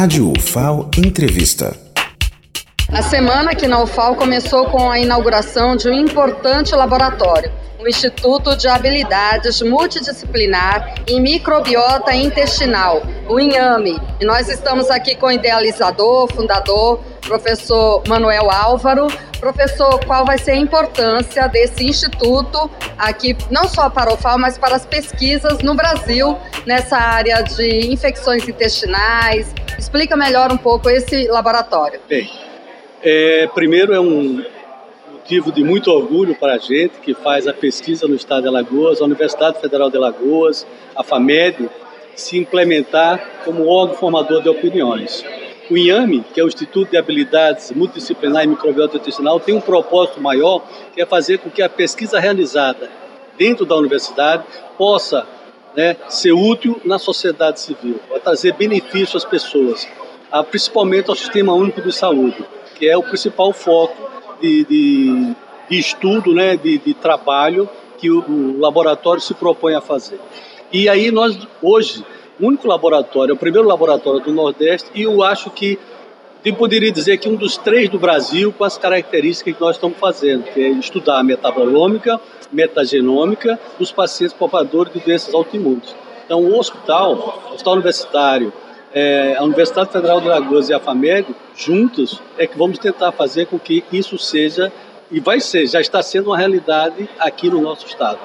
Rádio UFAO Entrevista. A semana aqui na UFAO começou com a inauguração de um importante laboratório, o Instituto de Habilidades Multidisciplinar em Microbiota Intestinal, o INHAME. E nós estamos aqui com o idealizador, fundador, professor Manuel Álvaro. Professor, qual vai ser a importância desse instituto aqui, não só para o FAO, mas para as pesquisas no Brasil nessa área de infecções intestinais? Explica melhor um pouco esse laboratório. Bem, é, primeiro é um motivo de muito orgulho para a gente que faz a pesquisa no estado de Alagoas, a Universidade Federal de Alagoas, a FAMED, se implementar como órgão formador de opiniões. O IAME, que é o Instituto de Habilidades Multidisciplinar e Microbiota Intestinal, tem um propósito maior, que é fazer com que a pesquisa realizada dentro da universidade possa né, ser útil na sociedade civil, trazer benefício às pessoas, principalmente ao Sistema Único de Saúde, que é o principal foco de, de, de estudo, né, de, de trabalho que o, o laboratório se propõe a fazer. E aí nós, hoje, o único laboratório, o primeiro laboratório do Nordeste, e eu acho que eu poderia dizer que um dos três do Brasil com as características que nós estamos fazendo, que é estudar a metabolômica, metagenômica dos pacientes portadores de doenças autoimunes. Então, o hospital, o hospital universitário, é, a Universidade Federal de Alagoas e a FAMED, juntos, é que vamos tentar fazer com que isso seja, e vai ser, já está sendo uma realidade aqui no nosso estado.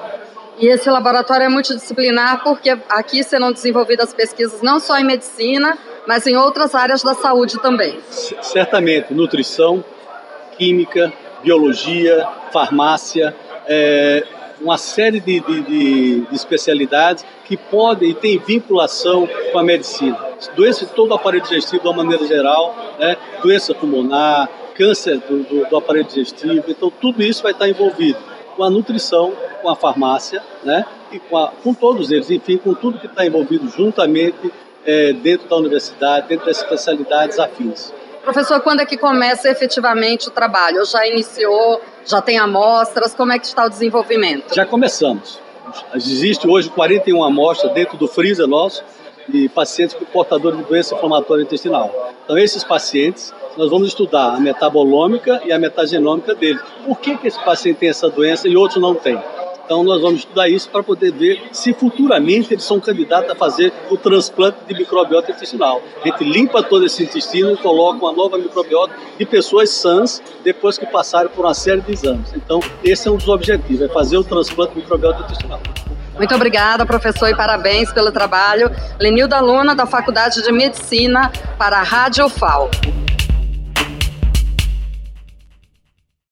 E esse laboratório é multidisciplinar porque aqui serão desenvolvidas pesquisas não só em medicina, mas em outras áreas da saúde também. C certamente, nutrição, química, biologia, farmácia, é, uma série de, de, de, de, especialidades que podem e têm vinculação com a medicina. Doença de todo o aparelho digestivo, de uma maneira geral, né? doença pulmonar, câncer do, do, do aparelho digestivo, então tudo isso vai estar envolvido com a nutrição, com a farmácia, né? E com, a, com todos eles, enfim, com tudo que está envolvido juntamente é, dentro da universidade, dentro das especialidades afins. Professor, quando é que começa efetivamente o trabalho? Já iniciou? Já tem amostras? Como é que está o desenvolvimento? Já começamos. Existe hoje 41 amostras dentro do freezer nosso de pacientes portadores de doença inflamatória intestinal. Então, esses pacientes nós vamos estudar a metabolômica e a metagenômica deles. Por que, que esse paciente tem essa doença e outros não têm? Então nós vamos estudar isso para poder ver se futuramente eles são candidatos a fazer o transplante de microbiota intestinal. A gente limpa todo esse intestino e coloca uma nova microbiota de pessoas sãs depois que passaram por uma série de exames. Então esse é um dos objetivos, é fazer o transplante de microbiota intestinal. Muito obrigada, professor, e parabéns pelo trabalho. Lenilda Luna, da Faculdade de Medicina, para a Rádio FAO.